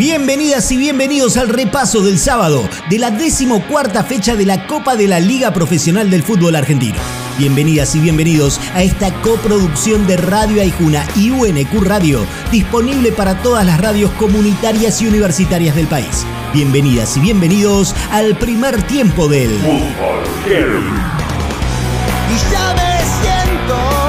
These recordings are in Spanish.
Bienvenidas y bienvenidos al repaso del sábado de la decimocuarta fecha de la Copa de la Liga Profesional del Fútbol Argentino. Bienvenidas y bienvenidos a esta coproducción de Radio Aijuna y UNQ Radio, disponible para todas las radios comunitarias y universitarias del país. Bienvenidas y bienvenidos al primer tiempo del Fútbol Y ya me siento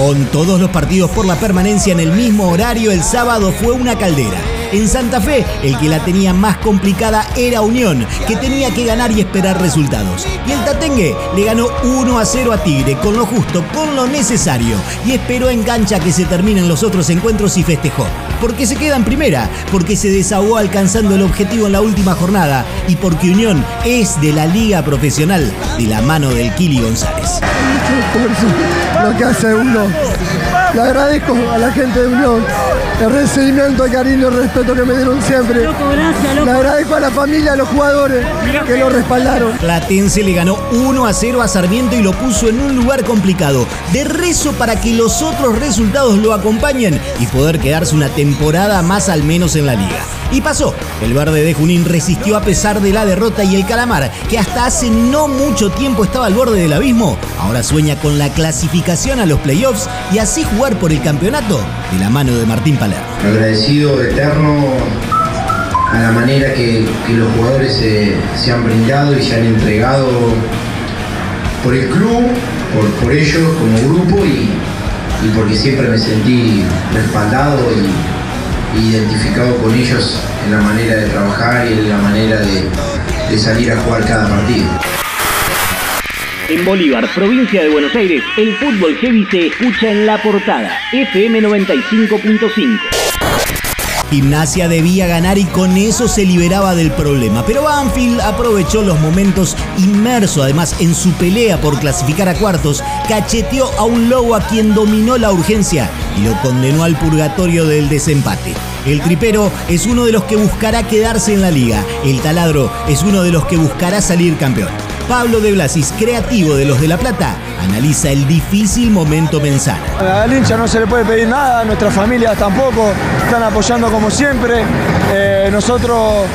Con todos los partidos por la permanencia en el mismo horario, el sábado fue una caldera. En Santa Fe, el que la tenía más complicada era Unión, que tenía que ganar y esperar resultados. Y el Tatengue le ganó 1 a 0 a Tigre, con lo justo, con lo necesario, y esperó en cancha que se terminen los otros encuentros y festejó. Porque se queda en primera, porque se desahogó alcanzando el objetivo en la última jornada, y porque Unión es de la liga profesional de la mano del Kili González. lo que hace uno. Le agradezco a la gente de Unión el recibimiento, el cariño, el respeto que me dieron siempre. Le agradezco a la familia, a los jugadores que lo respaldaron. Platense le ganó 1 a 0 a Sarmiento y lo puso en un lugar complicado. De rezo para que los otros resultados lo acompañen y poder quedarse una temporada más al menos en la liga. Y pasó. El verde de Junín resistió a pesar de la derrota y el calamar, que hasta hace no mucho tiempo estaba al borde del abismo, ahora sueña con la clasificación a los playoffs y así jugar por el campeonato de la mano de Martín Agradecido eterno a la manera que, que los jugadores se, han brindado y se han entregado por el club, por, por ellos como grupo y, y porque siempre me sentí respaldado y identificado con ellos en la manera de trabajar y en la manera de, de salir a jugar cada partido. En Bolívar, provincia de Buenos Aires, el fútbol heavy se escucha en la portada, FM 95.5. Gimnasia debía ganar y con eso se liberaba del problema. Pero Banfield aprovechó los momentos inmerso además en su pelea por clasificar a cuartos, cacheteó a un lobo a quien dominó la urgencia y lo condenó al purgatorio del desempate. El tripero es uno de los que buscará quedarse en la liga. El taladro es uno de los que buscará salir campeón. Pablo de Blasis, creativo de los de La Plata, analiza el difícil momento mensana. Al hincha no se le puede pedir nada, nuestras familias tampoco, están apoyando como siempre. Eh, nosotros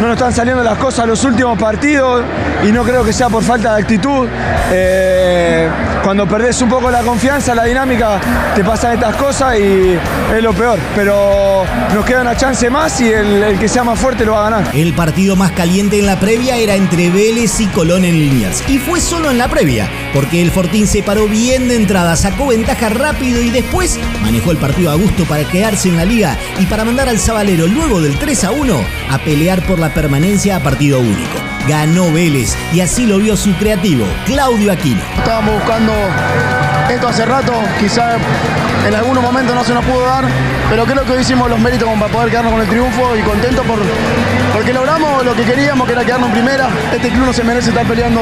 no nos están saliendo las cosas los últimos partidos y no creo que sea por falta de actitud. Eh, cuando perdés un poco la confianza, la dinámica, te pasan estas cosas y es lo peor. Pero nos queda una chance más y el, que sea más fuerte lo va a ganar. El partido más caliente en la previa era entre Vélez y Colón en Liniers. Y fue solo en la previa, porque el Fortín se paró bien de entrada, sacó ventaja rápido y después manejó el partido a gusto para quedarse en la liga y para mandar al Zabalero luego del 3 a 1 a pelear por la permanencia a partido único. Ganó Vélez y así lo vio su creativo, Claudio Aquino. Buscando esto hace rato, quizá en algunos momentos no se nos pudo dar, pero creo que hoy hicimos los méritos para poder quedarnos con el triunfo y contentos por, porque logramos lo que queríamos, que era quedarnos en primera. Este club no se merece estar peleando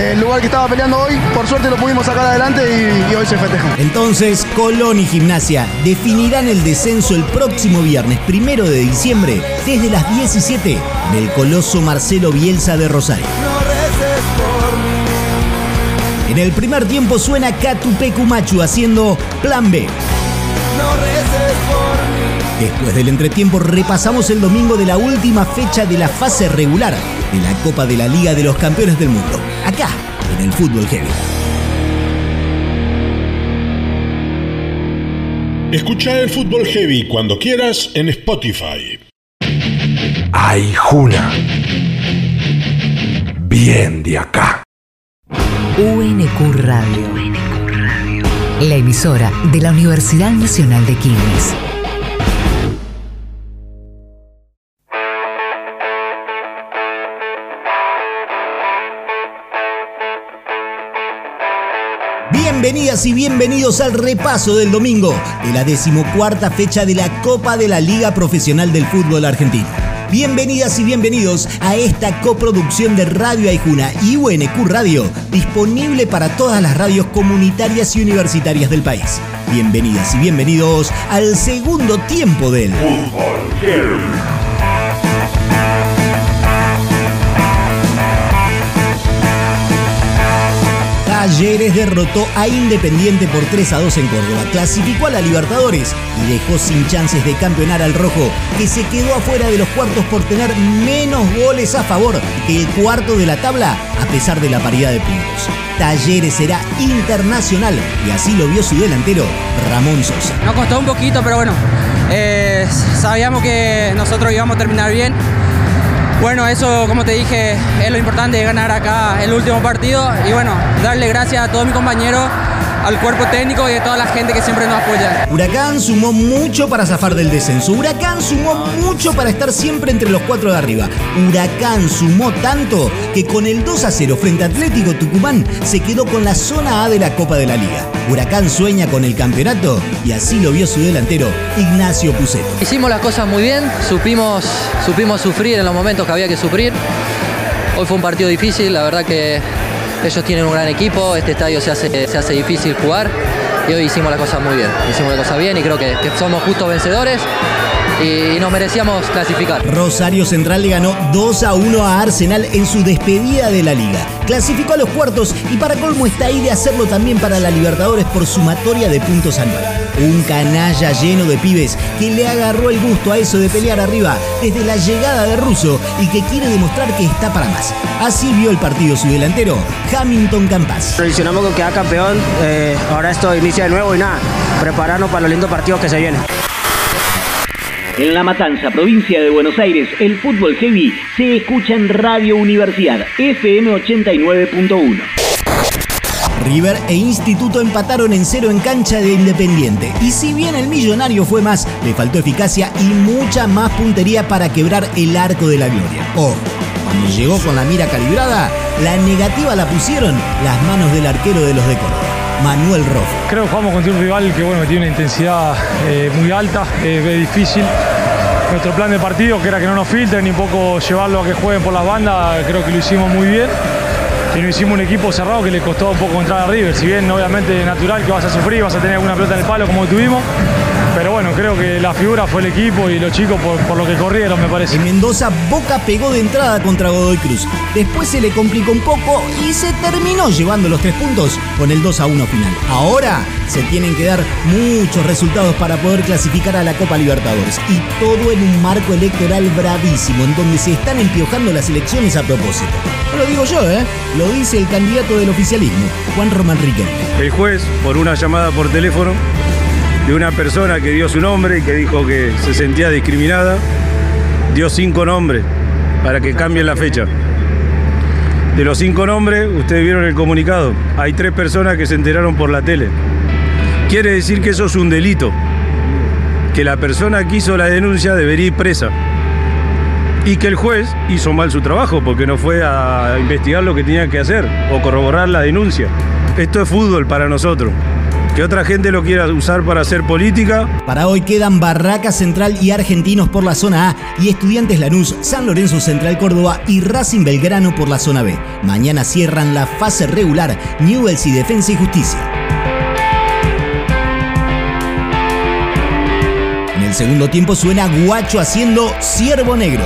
el lugar que estaba peleando hoy. Por suerte lo pudimos sacar adelante y, y hoy se festeja. Entonces, Colón y Gimnasia definirán el descenso el próximo viernes primero de diciembre desde las 17 en el coloso Marcelo Bielsa de Rosario. En el primer tiempo suena Catupecu Machu haciendo Plan B. No reces por mí. Después del entretiempo repasamos el domingo de la última fecha de la fase regular de la Copa de la Liga de los Campeones del Mundo, acá en el Fútbol Heavy. Escucha el fútbol heavy cuando quieras en Spotify. Ay, Juna. Bien de acá. UNQ Radio. La emisora de la Universidad Nacional de Quilmes. Bienvenidas y bienvenidos al repaso del domingo de la decimocuarta fecha de la Copa de la Liga Profesional del Fútbol Argentino. Bienvenidas y bienvenidos a esta coproducción de Radio Aijuna y UNQ Radio, disponible para todas las radios comunitarias y universitarias del país. Bienvenidas y bienvenidos al segundo tiempo del Talleres derrotó a Independiente por 3 a 2 en Córdoba, clasificó a la Libertadores y dejó sin chances de campeonar al Rojo, que se quedó afuera de los cuartos por tener menos goles a favor que el cuarto de la tabla, a pesar de la paridad de puntos. Talleres será internacional y así lo vio su delantero Ramón Sosa. Nos costó un poquito, pero bueno, eh, sabíamos que nosotros íbamos a terminar bien. Bueno, eso, como te dije, es lo importante, ganar acá el último partido y bueno, darle gracias a todos mis compañeros, al cuerpo técnico y a toda la gente que siempre nos apoya. Huracán sumó mucho para zafar del descenso. Huracán sumó mucho para estar siempre entre los cuatro de arriba. Huracán sumó tanto que con el 2 a 0 frente a Atlético Tucumán se quedó con la zona A de la Copa de la Liga. Huracán sueña con el campeonato y así lo vio su delantero Ignacio Puceto. Hicimos las cosas muy bien, supimos, supimos sufrir en los momentos que había que sufrir. Hoy fue un partido difícil, la verdad que ellos tienen un gran equipo, este estadio se hace, se hace difícil jugar y hoy hicimos las cosas muy bien. Hicimos las cosas bien y creo que, que somos justos vencedores y, nos merecíamos clasificar. Rosario Central le ganó 2 a 1 a Arsenal en su despedida de la liga. Clasificó a los cuartos y para colmo está ahí de hacerlo también para la Libertadores por sumatoria de puntos anual. Un canalla lleno de pibes que le agarró el gusto a eso de pelear arriba desde la llegada de Russo y que quiere demostrar que está para más. Así vio el partido su delantero, Hamilton Campas. Tradicionamos con quedar campeón, eh, ahora esto inicia de nuevo y nada, prepararnos para los lindos partidos que se vienen. En La Matanza, provincia de Buenos Aires, el fútbol heavy se escucha en Radio Universidad, FM 89.1. River e Instituto empataron en cero en cancha de Independiente. Y si bien el millonario fue más, le faltó eficacia y mucha más puntería para quebrar el arco de la gloria. Ojo, cuando llegó con la mira calibrada, la negativa la pusieron las manos del arquero de los de Córdoba. Manuel Rojo. Creo que jugamos contra un rival que bueno, tiene una intensidad eh, muy alta, es difícil. Nuestro plan de partido, que era que no nos filtren ni un poco llevarlo a que jueguen por las bandas, creo que lo hicimos muy bien. Y nos hicimos un equipo cerrado que le costó un poco entrar a River. Si bien obviamente es natural que vas a sufrir, vas a tener alguna pelota en el palo como tuvimos. Pero bueno, creo que la figura fue el equipo y los chicos por, por lo que corrieron, me parece. En Mendoza, Boca pegó de entrada contra Godoy Cruz. Después se le complicó un poco y se terminó llevando los tres puntos con el 2 a 1 final. Ahora se tienen que dar muchos resultados para poder clasificar a la Copa Libertadores. Y todo en un marco electoral bravísimo, en donde se están empiojando las elecciones a propósito. No lo digo yo, ¿eh? Lo dice el candidato del oficialismo, Juan Román Riquelme. El juez, por una llamada por teléfono de una persona que dio su nombre y que dijo que se sentía discriminada, dio cinco nombres para que cambien la fecha. De los cinco nombres, ustedes vieron el comunicado, hay tres personas que se enteraron por la tele. Quiere decir que eso es un delito, que la persona que hizo la denuncia debería ir presa y que el juez hizo mal su trabajo porque no fue a investigar lo que tenía que hacer o corroborar la denuncia. Esto es fútbol para nosotros. Que otra gente lo quiera usar para hacer política. Para hoy quedan Barraca Central y Argentinos por la zona A y Estudiantes Lanús, San Lorenzo Central Córdoba y Racing Belgrano por la zona B. Mañana cierran la fase regular Newells y Defensa y Justicia. En el segundo tiempo suena Guacho haciendo Ciervo Negro.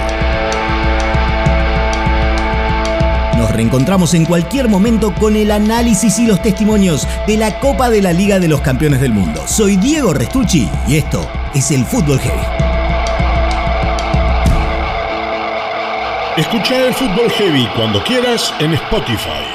Nos reencontramos en cualquier momento con el análisis y los testimonios de la Copa de la Liga de los Campeones del Mundo. Soy Diego Restucci y esto es el Fútbol Heavy. Escucha el Fútbol Heavy cuando quieras en Spotify.